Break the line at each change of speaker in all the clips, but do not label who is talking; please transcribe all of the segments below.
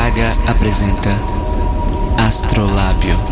Braga apresenta Astrolábio.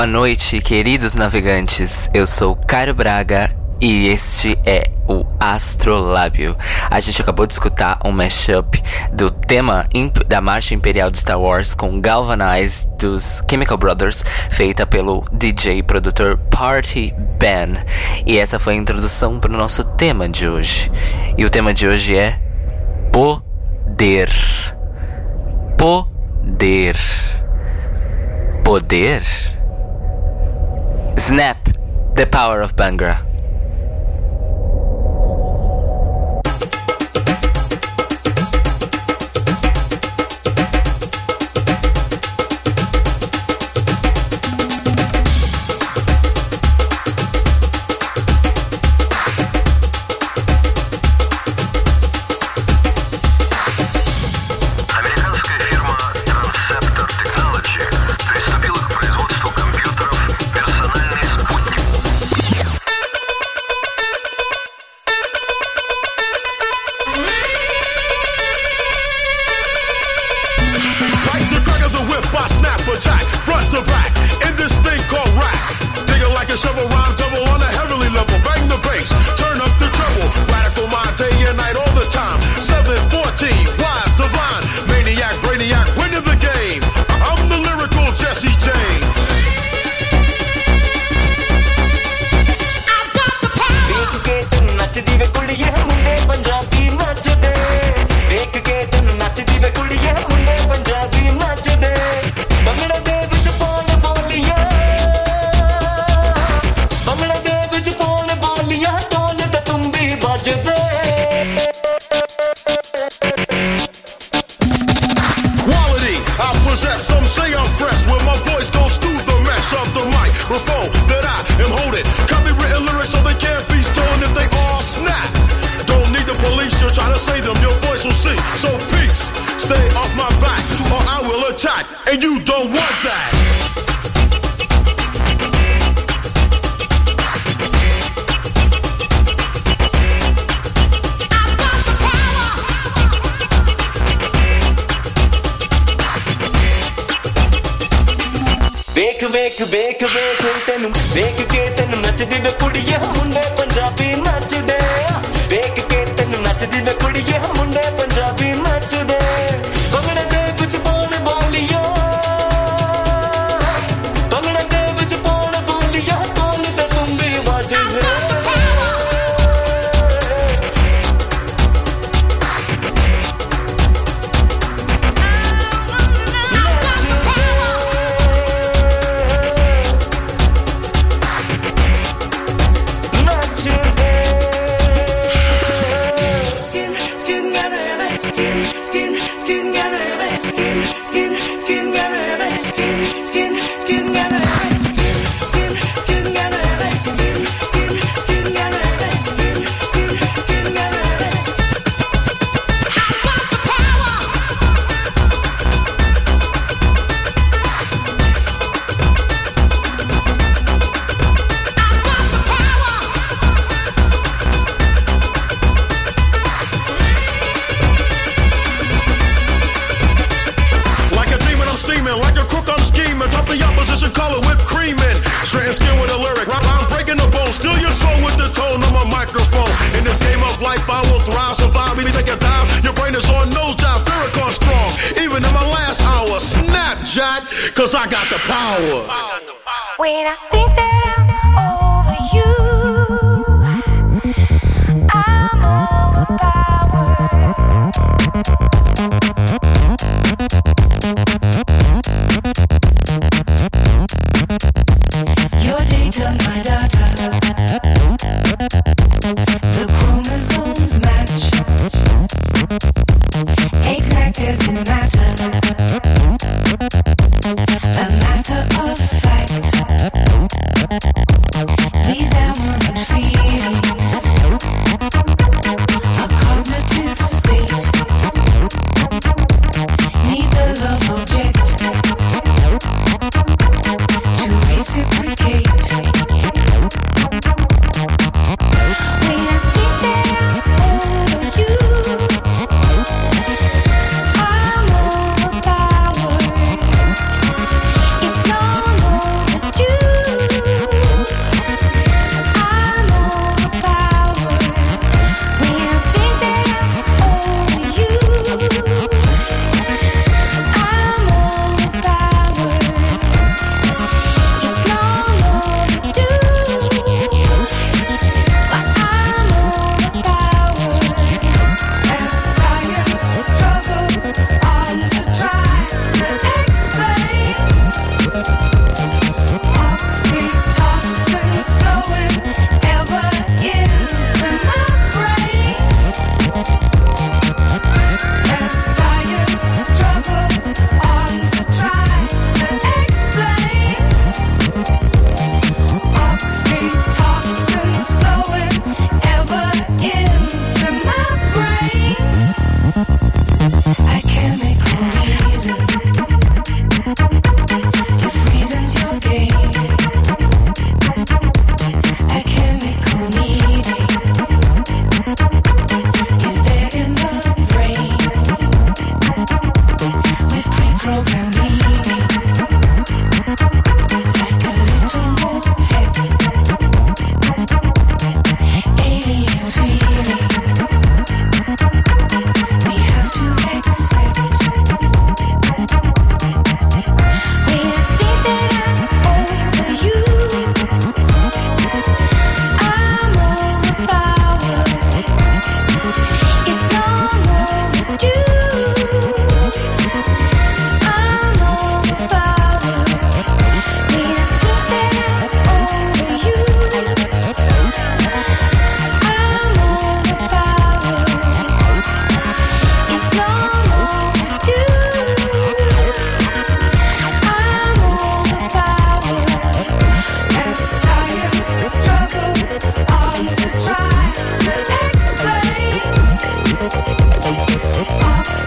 Boa noite, queridos navegantes. Eu sou Cairo Braga e este é o Astrolábio. A gente acabou de escutar um mashup do tema da Marcha Imperial de Star Wars com Galvanize dos Chemical Brothers, feita pelo DJ produtor Party Ben. E essa foi a introdução para o nosso tema de hoje. E o tema de hoje é poder. Poder. Poder? Snap the power of Bangra.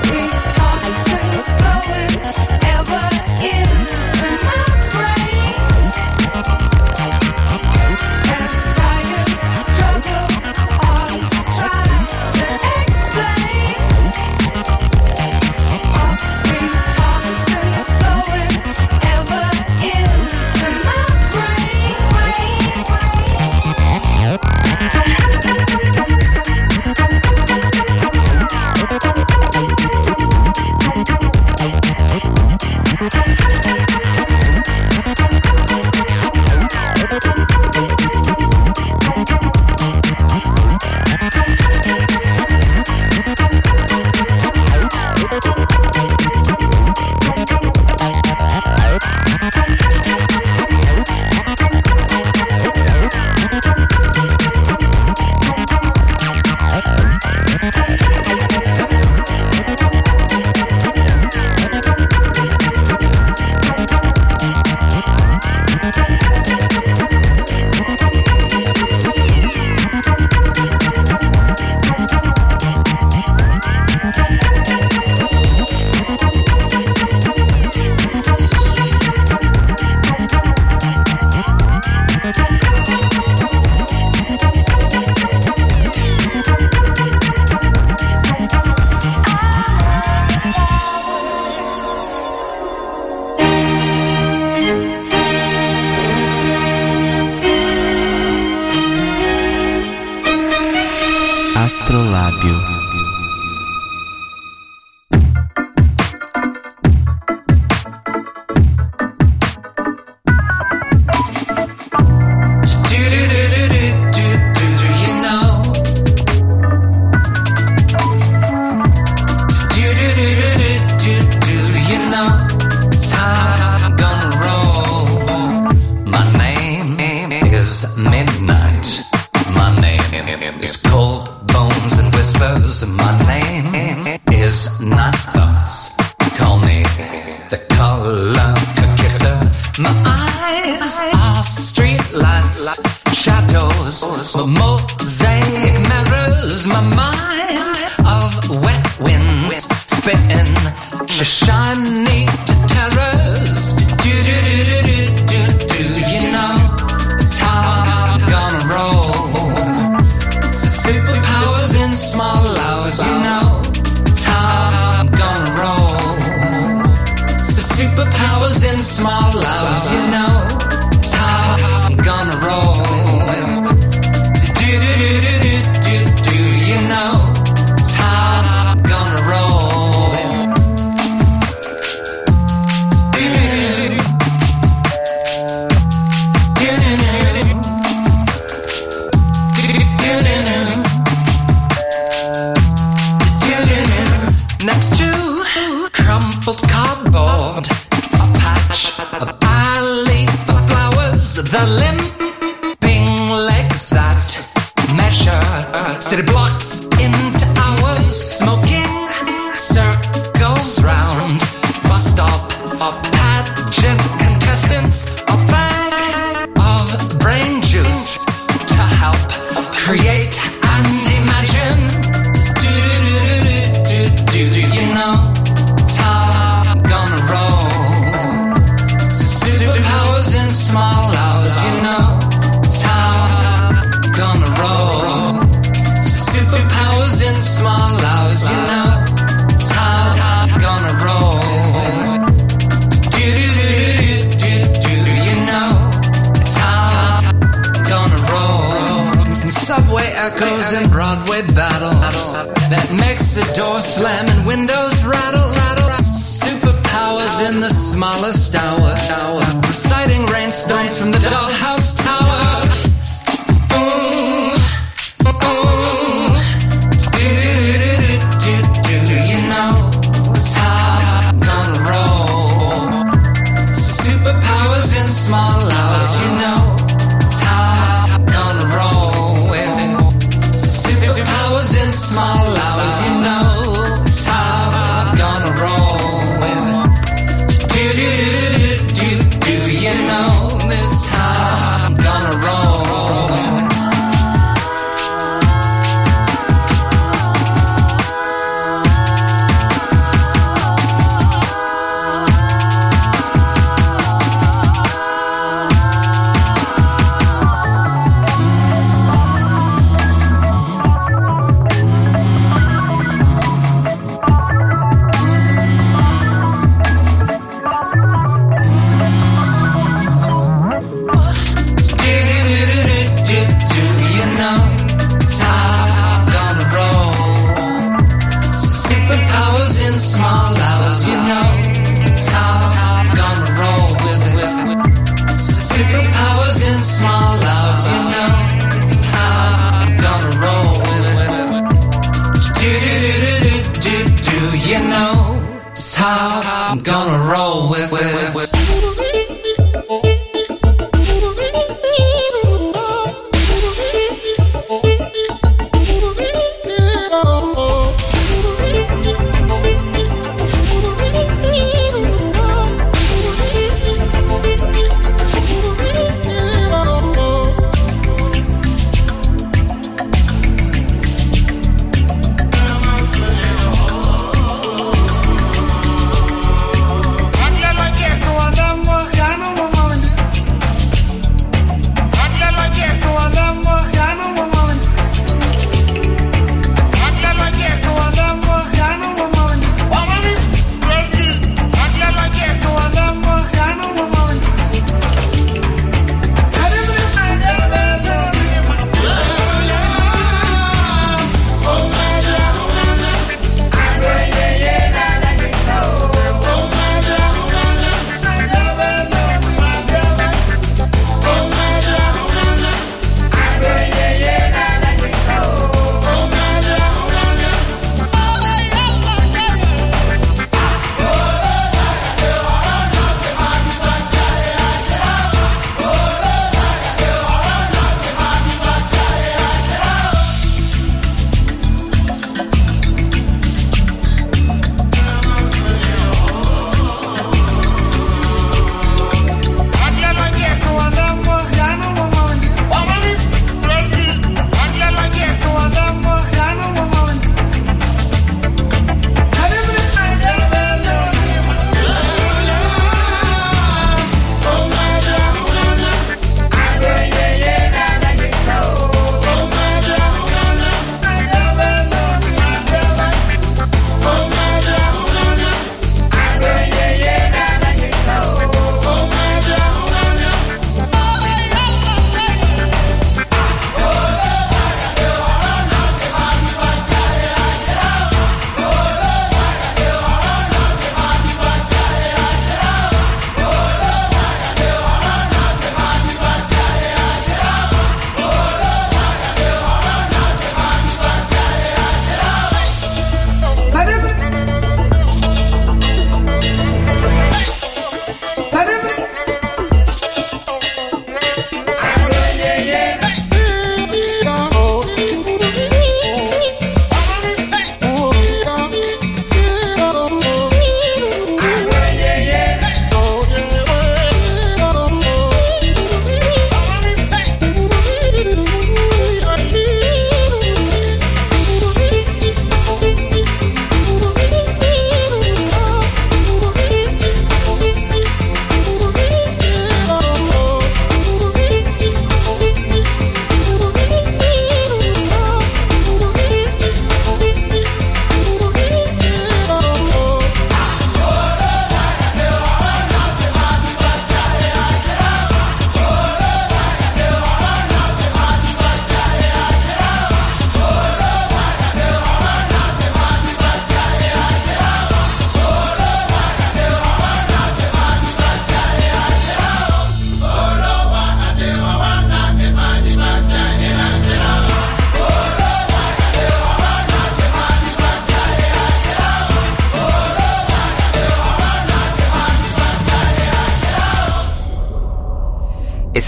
Oxytocin's
flowing.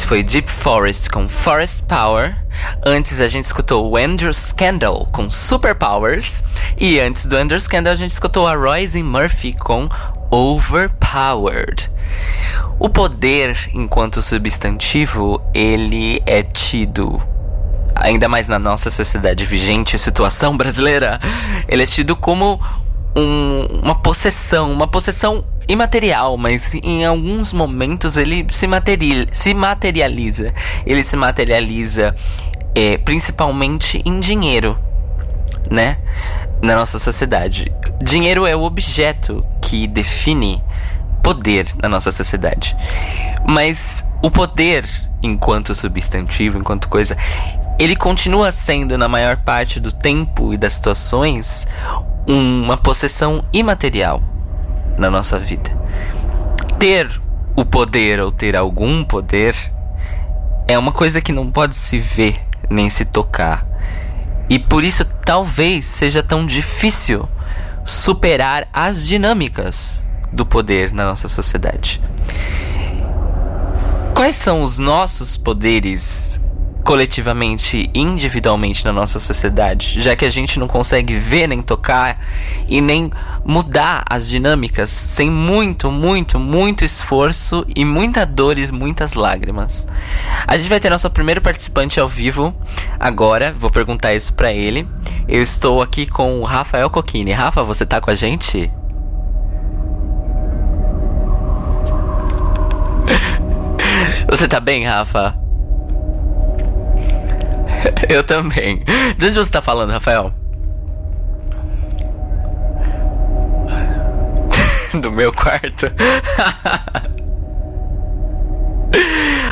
Foi Deep Forest com Forest Power. Antes a gente escutou o Andrew Scandal com Superpowers. E antes do Andrew Scandal a gente escutou a Royce Murphy com Overpowered. O poder, enquanto substantivo, ele é tido ainda mais na nossa sociedade vigente, situação brasileira, ele é tido como um- uma possessão, uma possessão imaterial, mas em alguns momentos ele se, materi se materializa. Ele se materializa é, principalmente em dinheiro, né? Na nossa sociedade. Dinheiro é o objeto que define poder na nossa sociedade. Mas o poder, enquanto substantivo, enquanto coisa, ele continua sendo, na maior parte do tempo e das situações, uma possessão imaterial na nossa vida. Ter o poder ou ter algum poder é uma coisa que não pode se ver nem se tocar. E por isso talvez seja tão difícil superar as dinâmicas do poder na nossa sociedade. Quais são os nossos poderes coletivamente e individualmente na nossa sociedade, já que a gente não consegue ver nem tocar e nem mudar as dinâmicas sem muito, muito, muito esforço e muita dor e muitas lágrimas. A gente vai ter nosso primeiro participante ao vivo agora, vou perguntar isso pra ele. Eu estou aqui com o Rafael Coquini. Rafa, você tá com a gente? Você tá bem, Rafa? Eu também. De onde você tá falando, Rafael? Do meu quarto.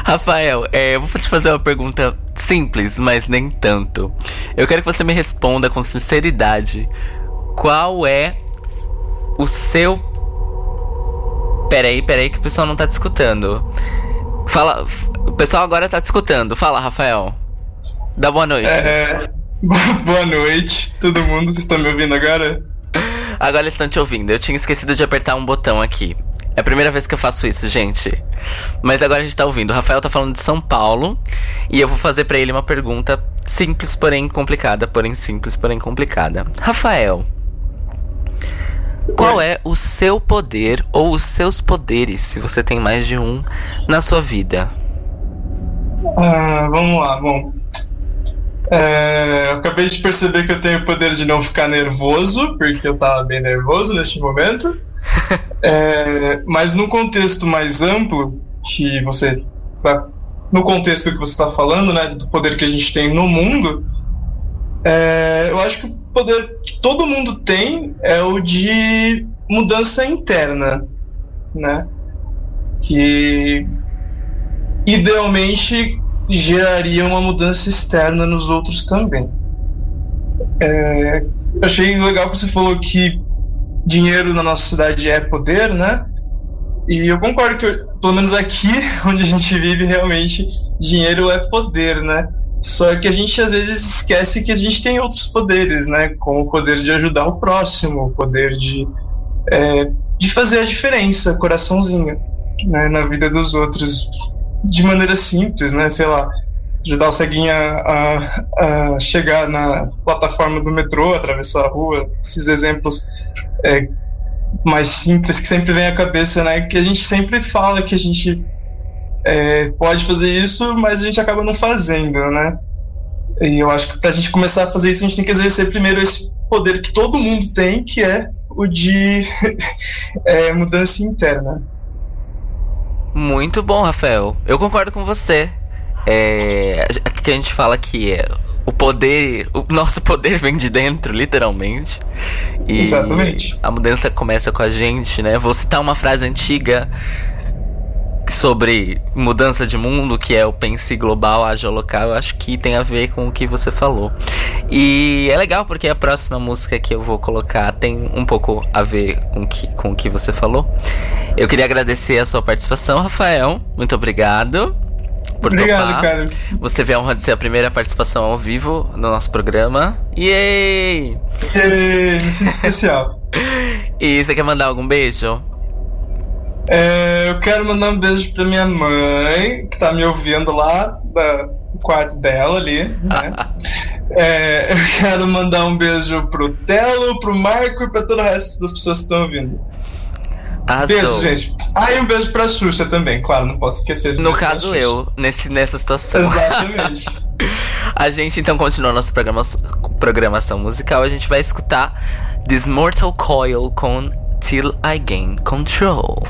Rafael, é, eu vou te fazer uma pergunta simples, mas nem tanto. Eu quero que você me responda com sinceridade. Qual é o seu. Peraí, peraí, que o pessoal não tá te escutando. Fala. O pessoal agora tá te escutando. Fala, Rafael. Dá boa noite.
É, boa noite, todo mundo. Vocês estão me ouvindo agora?
Agora estão te ouvindo. Eu tinha esquecido de apertar um botão aqui. É a primeira vez que eu faço isso, gente. Mas agora a gente tá ouvindo. O Rafael tá falando de São Paulo. E eu vou fazer pra ele uma pergunta simples, porém complicada. Porém simples, porém complicada. Rafael. Qual é o seu poder ou os seus poderes, se você tem mais de um, na sua vida?
Ah, vamos lá, bom. É, eu acabei de perceber que eu tenho o poder de não ficar nervoso, porque eu tava bem nervoso neste momento. É, mas no contexto mais amplo, que você. No contexto que você está falando, né, do poder que a gente tem no mundo, é, eu acho que o poder que todo mundo tem é o de mudança interna, né? Que idealmente geraria uma mudança externa nos outros também. É, achei legal que você falou que dinheiro na nossa cidade é poder, né? E eu concordo que, pelo menos aqui onde a gente vive, realmente dinheiro é poder, né? Só que a gente às vezes esquece que a gente tem outros poderes, né? Como o poder de ajudar o próximo, o poder de, é, de fazer a diferença, coraçãozinho, né? Na vida dos outros de maneira simples, né? Sei lá, ajudar o ceguinho a, a, a chegar na plataforma do metrô, atravessar a rua, esses exemplos é, mais simples que sempre vem à cabeça, né? Que a gente sempre fala que a gente é, pode fazer isso, mas a gente acaba não fazendo, né? E eu acho que para a gente começar a fazer isso, a gente tem que exercer primeiro esse poder que todo mundo tem, que é o de é, mudança interna.
Muito bom, Rafael. Eu concordo com você. É, que a gente fala que é, o poder, o nosso poder vem de dentro, literalmente. E
Exatamente.
A mudança começa com a gente, né? Vou citar uma frase antiga sobre mudança de mundo, que é o pense global, age local, eu acho que tem a ver com o que você falou. E é legal porque a próxima música que eu vou colocar tem um pouco a ver com que, com o que você falou. Eu queria agradecer a sua participação, Rafael. Muito obrigado. Por
Obrigado,
topar.
cara.
Você vê a honra de ser a primeira participação ao vivo no nosso programa. Yay!
E, me sinto especial.
E você quer mandar algum beijo?
É, eu quero mandar um beijo pra minha mãe, que tá me ouvindo lá da- do quarto dela ali, né? É, eu quero mandar um beijo pro Telo, pro Marco e pra todo o resto das pessoas que estão ouvindo.
Arrasou.
Beijo, gente. Ah, e um beijo pra Xuxa também, claro, não posso esquecer de
No caso, eu, nesse, nessa situação.
Exatamente.
A gente então continua nossa programa, programação musical. A gente vai escutar This Mortal Coil com Till I Gain Control.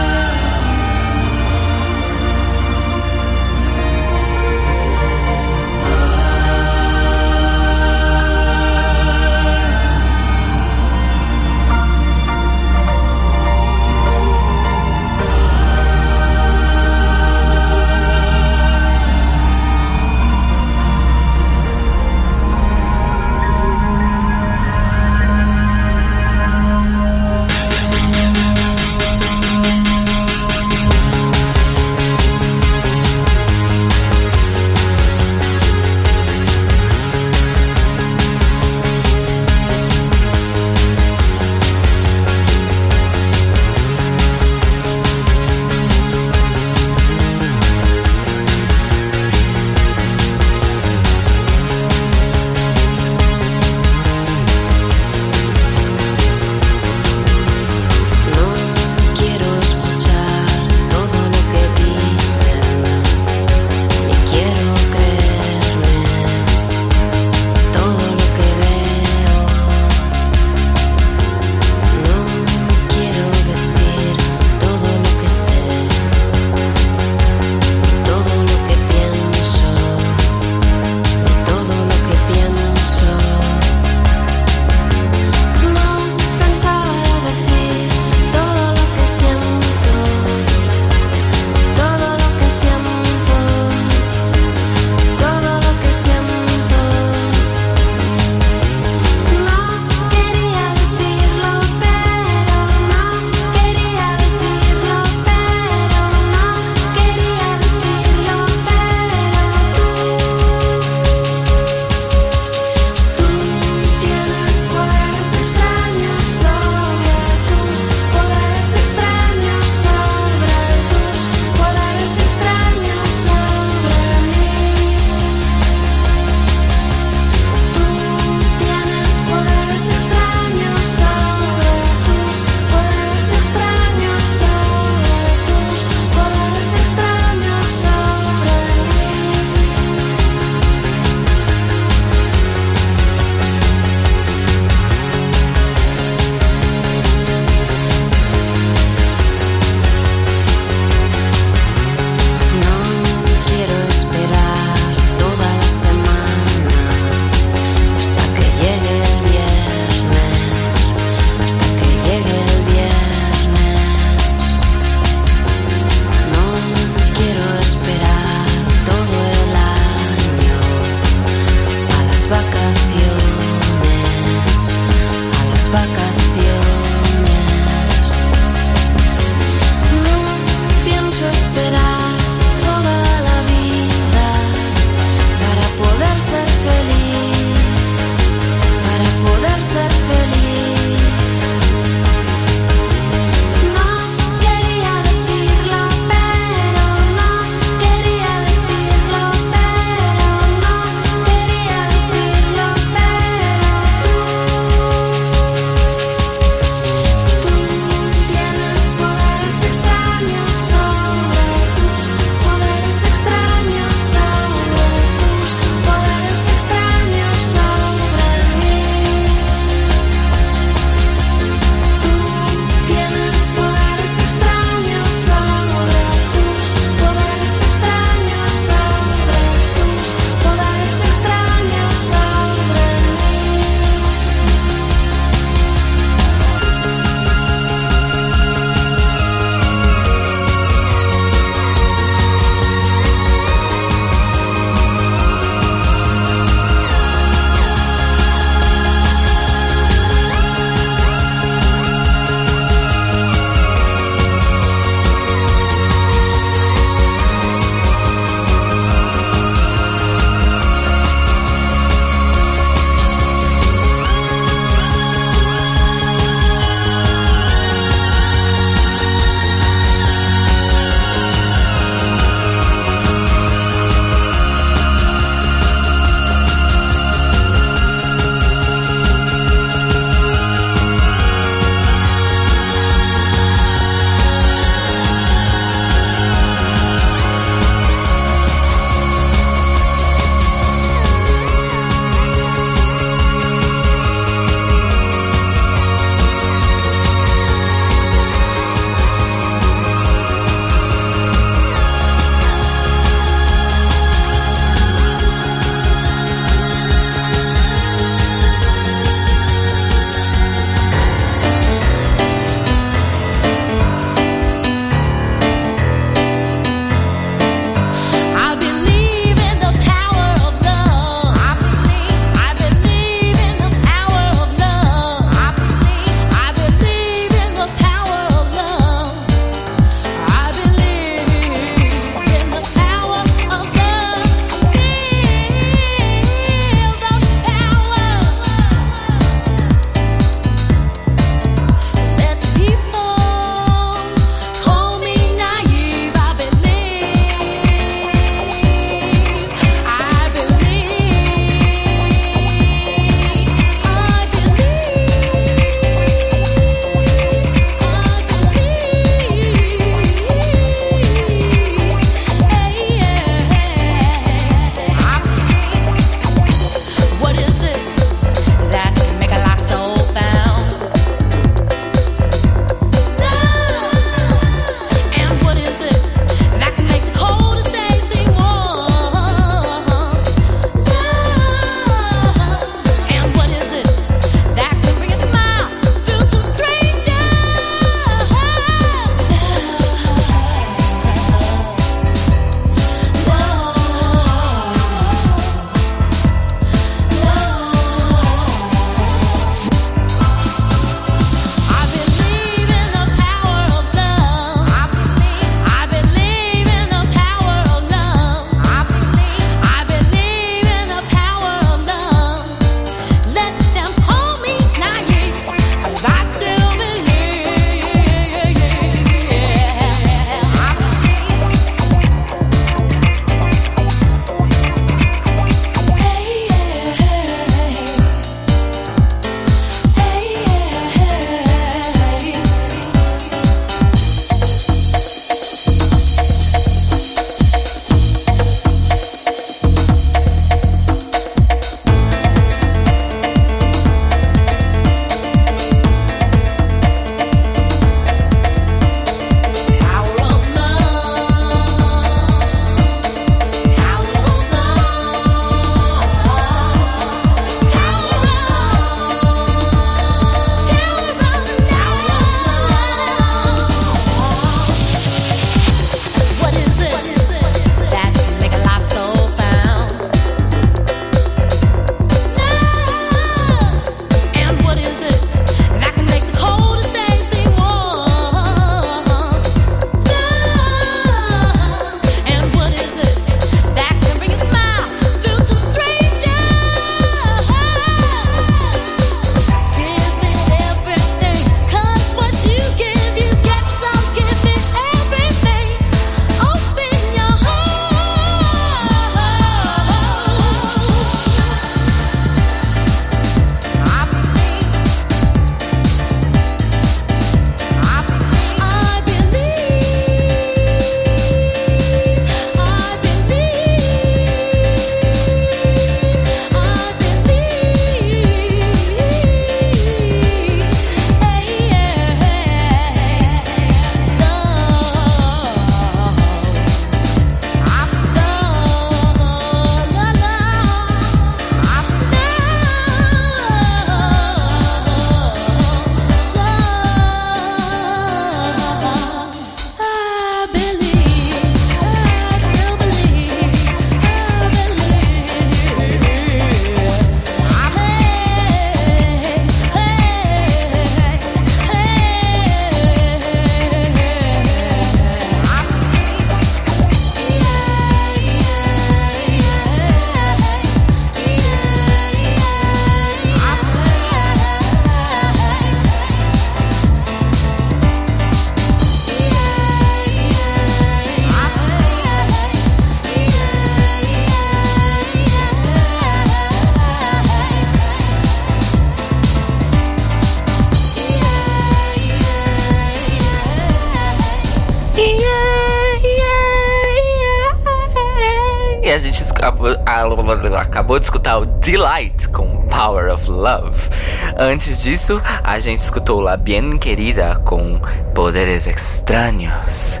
Acabou de escutar o Delight com Power of Love. Antes disso, a gente escutou La Bien Querida com Poderes Estranhos.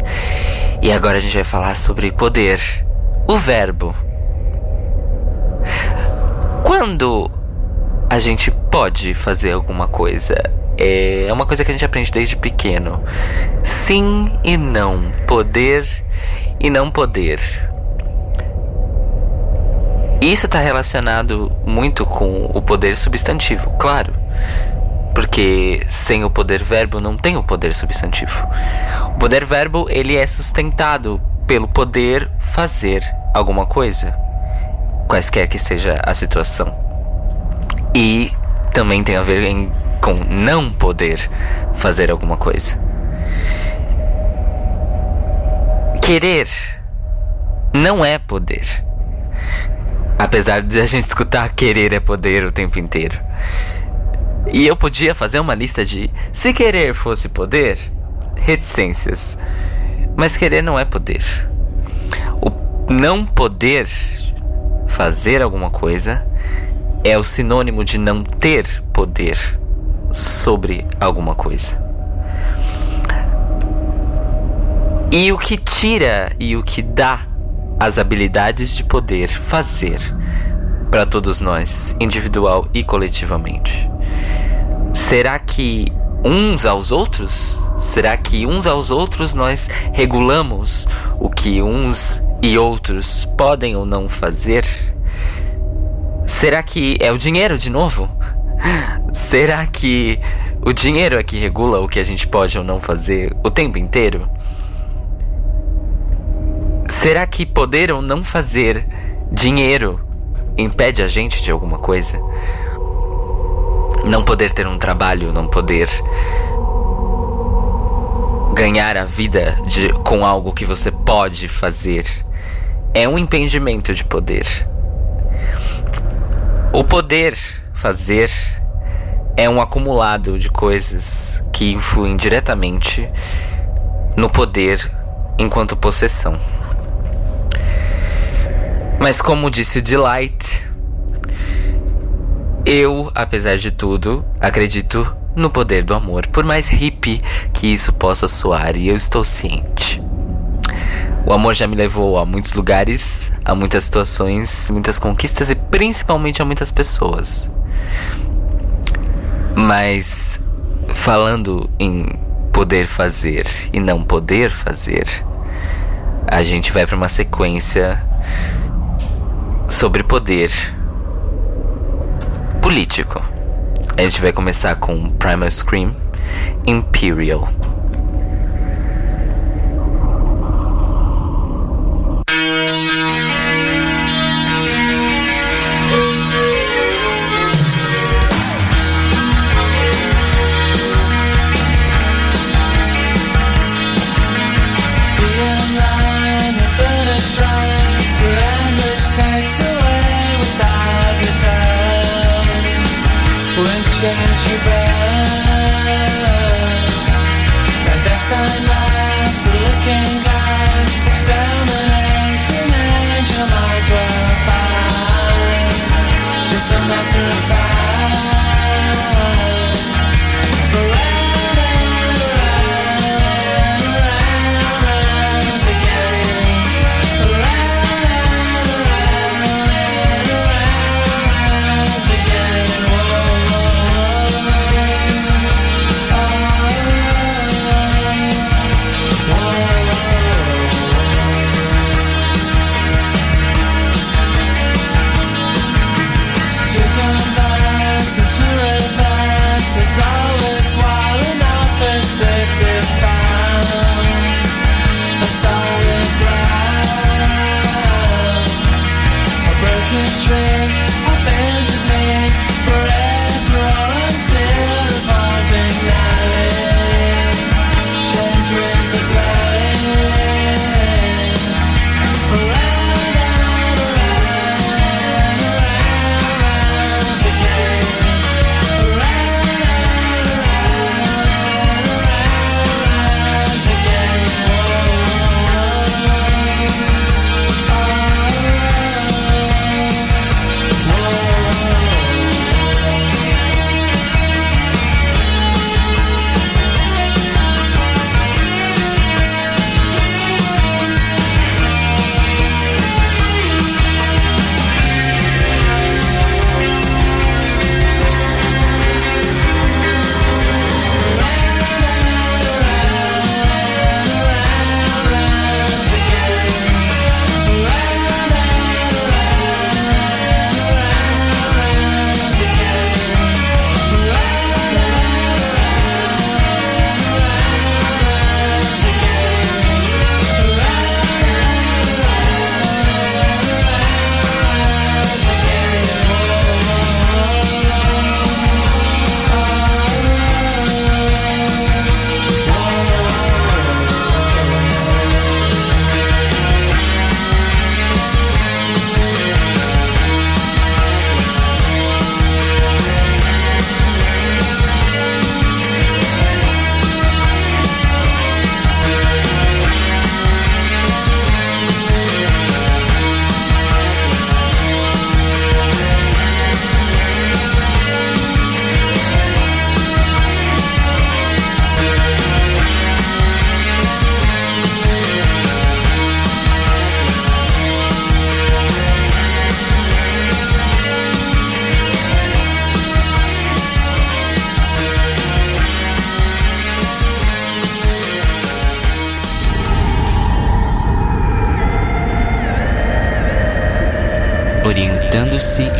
E agora a gente vai falar sobre poder, o verbo. Quando a gente pode fazer alguma coisa? É uma coisa que a gente aprende desde pequeno. Sim e não. Poder e não poder. Isso está relacionado muito com o poder substantivo, claro. Porque sem o poder verbo não tem o poder substantivo. O poder verbo ele é sustentado pelo poder fazer alguma coisa, quaisquer que seja a situação. E também tem a ver em- com não poder fazer alguma coisa. Querer não é poder. Apesar de a gente escutar querer é poder o tempo inteiro. E eu podia fazer uma lista de se querer fosse poder, reticências. Mas querer não é poder. O não poder fazer alguma coisa é o sinônimo de não ter poder sobre alguma coisa. E o que tira e o que dá as habilidades de poder fazer para todos nós, individual e coletivamente? Será que uns aos outros? Será que uns aos outros nós regulamos o que uns e outros podem ou não fazer? Será que é o dinheiro de novo? Será que o dinheiro é que regula o que a gente pode ou não fazer o tempo inteiro? Será que poder ou não fazer dinheiro impede a gente de alguma coisa? Não poder ter um trabalho, não poder ganhar a vida de, com algo que você pode fazer é um impedimento de poder. O poder fazer é um acumulado de coisas que influem diretamente no poder enquanto possessão. Mas como disse o Delight, eu, apesar de tudo, acredito no poder do amor, por mais hippie que isso possa soar, e eu estou ciente. O amor já me levou a muitos lugares, a muitas situações, muitas conquistas e principalmente a muitas pessoas. Mas falando em poder fazer e não poder fazer, a gente vai para uma sequência sobre poder político. A gente vai começar com Primal Scream Imperial.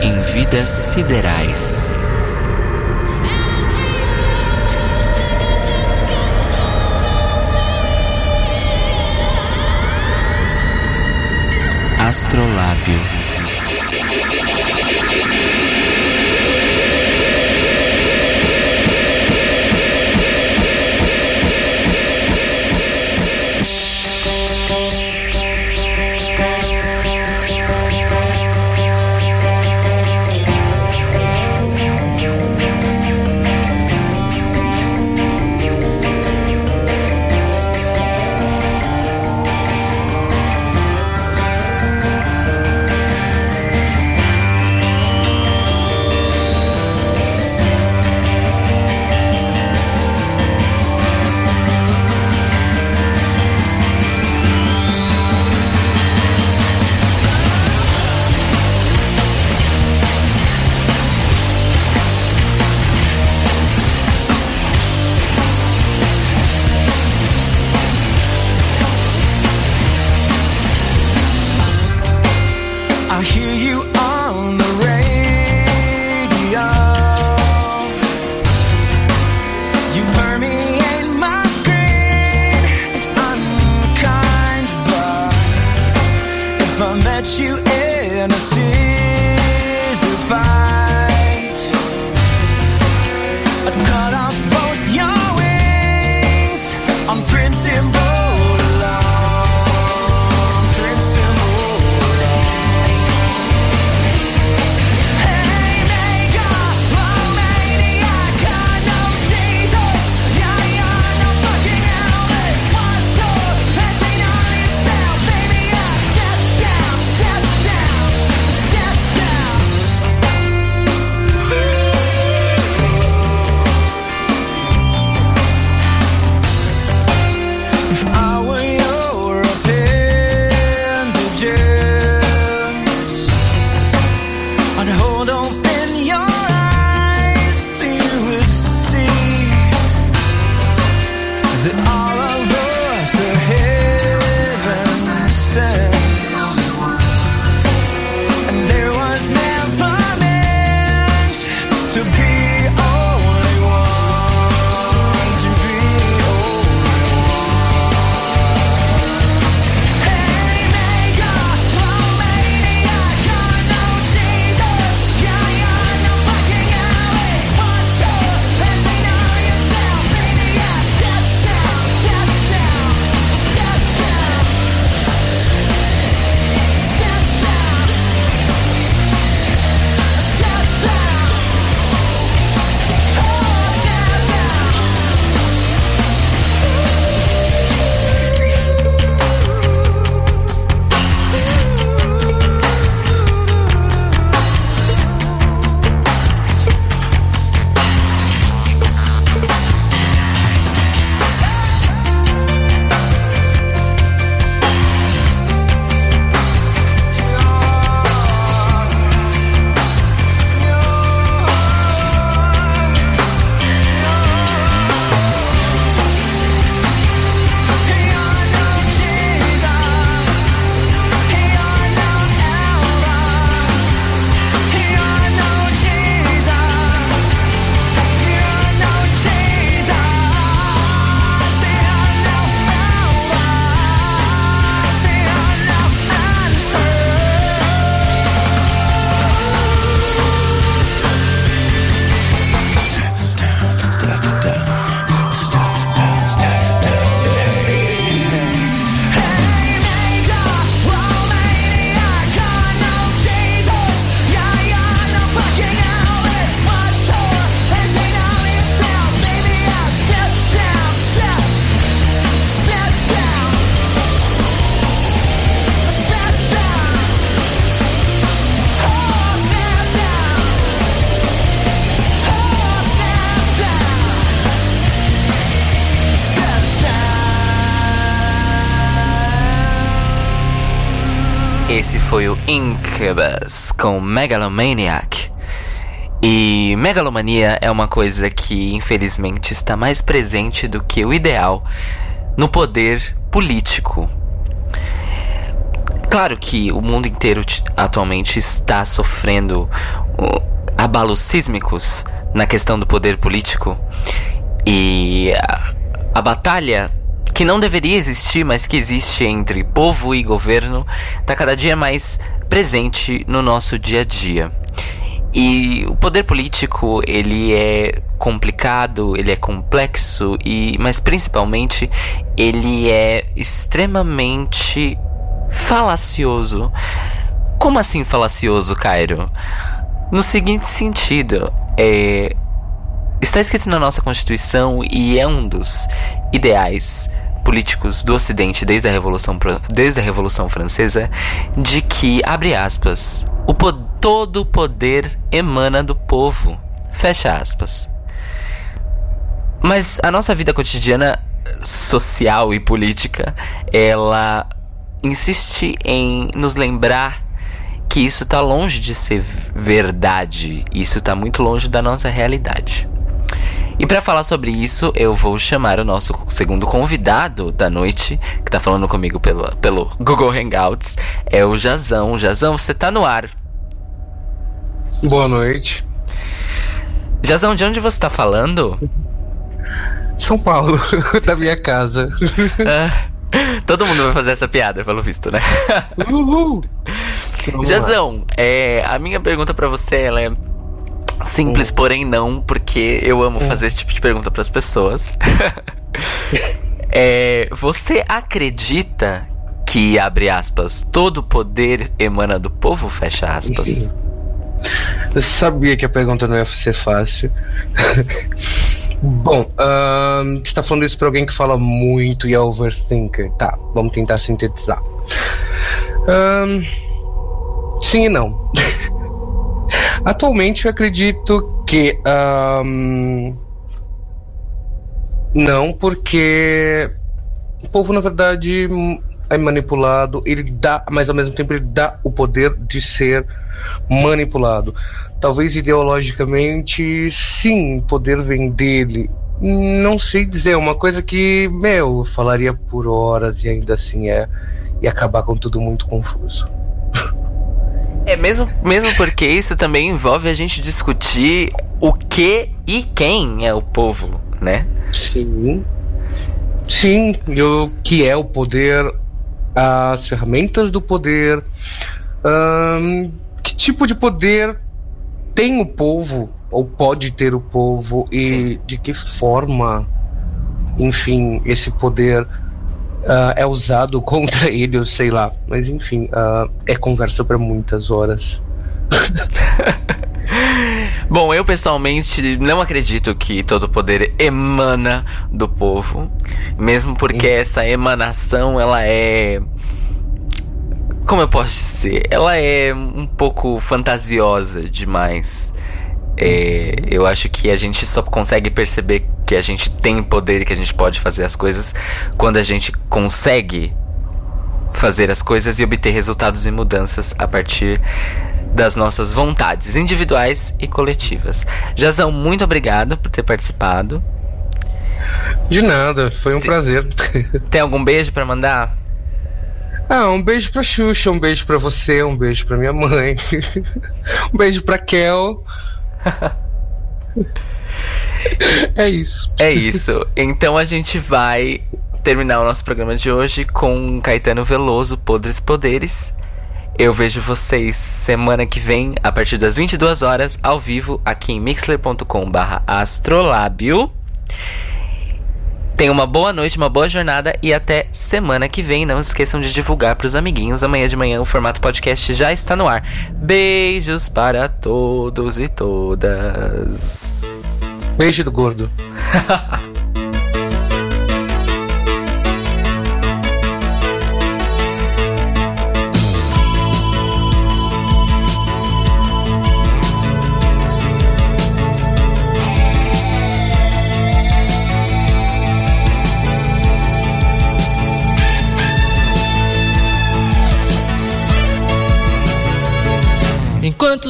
Em vidas siderais. Astrolábio.
both
young Incubus com Megalomaniac. E megalomania é uma coisa que infelizmente está mais presente do que o ideal no poder político.
Claro que o mundo inteiro atualmente está sofrendo abalos sísmicos na questão do poder político e a, a batalha que não deveria existir, mas que existe entre povo e governo, está cada dia mais presente no nosso dia a dia. E o poder político, ele é complicado, ele é complexo e mas principalmente ele é extremamente falacioso. Como assim falacioso, Cairo? No seguinte sentido, é está escrito na nossa Constituição e é um dos ideais políticos do Ocidente desde a Revolução, desde a Revolução Francesa de que, abre aspas, o po- todo o poder emana do povo, fecha aspas. Mas a nossa vida cotidiana social e política, ela insiste em nos lembrar que isso tá longe de ser verdade, isso tá muito longe da nossa realidade. E para falar sobre isso, eu vou chamar o nosso segundo convidado da noite, que tá falando comigo pelo, pelo Google Hangouts, é o Jazão. Jazão, você tá no ar.
Boa noite.
Jazão, de onde você tá falando?
São Paulo, da minha casa.
Ah, todo mundo vai fazer essa piada, pelo visto, né?
Uhul! Lá.
Jazão, é, a minha pergunta pra você ela é simples, porém não, porque eu amo fazer esse tipo de pergunta pras pessoas. É, você acredita que, abre aspas, todo poder emana do povo, fecha aspas?
Eu sabia que a pergunta não ia ser fácil. Bom, ahn, você tá falando isso pra alguém que fala muito e é overthinker. Tá, vamos tentar sintetizar. Sim e não. Atualmente eu acredito que. ahn, não, porque o povo, na verdade, é manipulado, ele dá, mas ao mesmo tempo ele dá o poder de ser manipulado. Talvez ideologicamente, sim, poder vem dele. Não sei dizer, é uma coisa que, meu, eu falaria por horas e ainda assim é. E acabar com tudo muito confuso.
É mesmo, mesmo porque isso também envolve a gente discutir o que e quem é o povo, né?
Sim. Sim, e o que é o poder, as ferramentas do poder, que tipo de poder tem o povo, ou pode ter o povo, e de que forma, enfim, esse poder ah, é usado contra ele, eu sei lá. Mas enfim, ah, é conversa para muitas horas.
Bom, eu pessoalmente não acredito que todo poder emana do povo, mesmo porque essa emanação ela é como eu posso dizer, ela é um pouco fantasiosa demais. É, eu acho que a gente só consegue perceber que a gente tem poder e que a gente pode fazer as coisas quando a gente consegue fazer as coisas e obter resultados e mudanças a partir das nossas vontades individuais e coletivas. Jazão, muito obrigado por ter participado.
De nada, foi um prazer.
Tem algum beijo pra mandar?
Ah, um beijo pra Xuxa, um beijo pra você, um beijo pra minha mãe. um beijo pra Kel. é isso.
É isso. Então a gente vai terminar o nosso programa de hoje com Caetano Veloso, Podres Poderes. Eu vejo vocês semana que vem, a partir das 22 horas, ao vivo, aqui em mixler.com/astrolábio. Tenham uma boa noite, uma boa jornada e até semana que vem. Não se esqueçam de divulgar pros amiguinhos. Amanhã de manhã o formato podcast já está no ar. Beijos para todos e todas.
Beijo do gordo.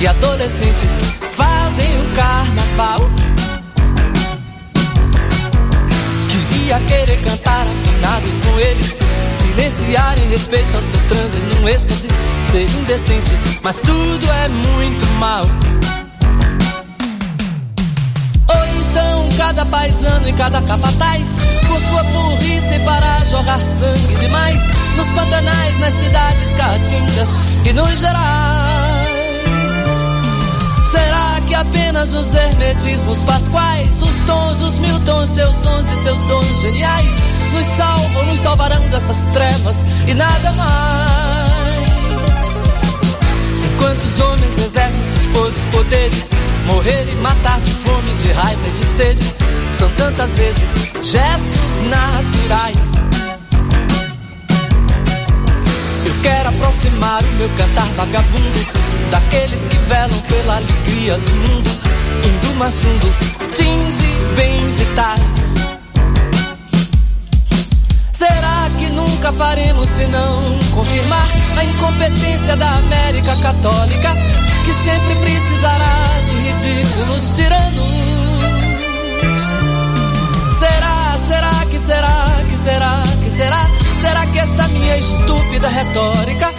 e adolescentes fazem o carnaval. Queria querer cantar afinado com eles, silenciar em respeito ao seu transe num êxtase, ser indecente, mas tudo é muito mal. Ou então cada paisano e cada capataz Com sua burrice para jogar sangue demais Nos pantanais, nas cidades caatingas e nos gerais Será que apenas os hermetismos pasquais Os tons, os mil tons, seus sons e seus dons geniais Nos salvam, nos salvarão dessas trevas e nada mais? Enquanto os homens exercem seus podres poderes? Morrer e matar de fome, de raiva e de sede? São tantas vezes gestos naturais quero aproximar o meu cantar vagabundo Daqueles que velam pela alegria do mundo Indo mais fundo, jeans e bens e tais Será que nunca faremos se não confirmar a incompetência da América Católica, que sempre precisará de ridículos tiranos? Será, será que será, que será, que será? Será que esta minha estúpida retórica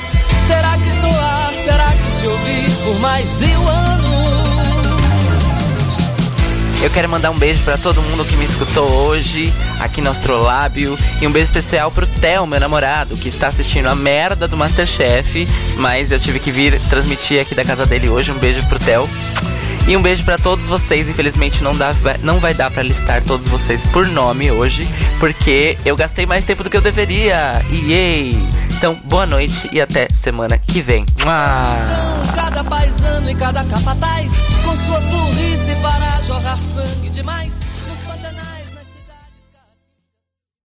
terá que soar, terá que se ouvir por mais mil anos?
Eu quero mandar um beijo pra todo mundo que me escutou hoje aqui no Astrolábio e um beijo especial pro Theo, meu namorado, que está assistindo a merda do Masterchef, mas eu tive que vir transmitir aqui da casa dele hoje. Um beijo pro Theo. E um beijo pra todos vocês. Infelizmente não, dá, não vai dar pra listar todos vocês por nome hoje, porque eu gastei mais tempo do que eu deveria. Yay! Então, boa noite e até semana que vem.
Cada paisano e cada capataz Com sua burrice para jorrar sangue demais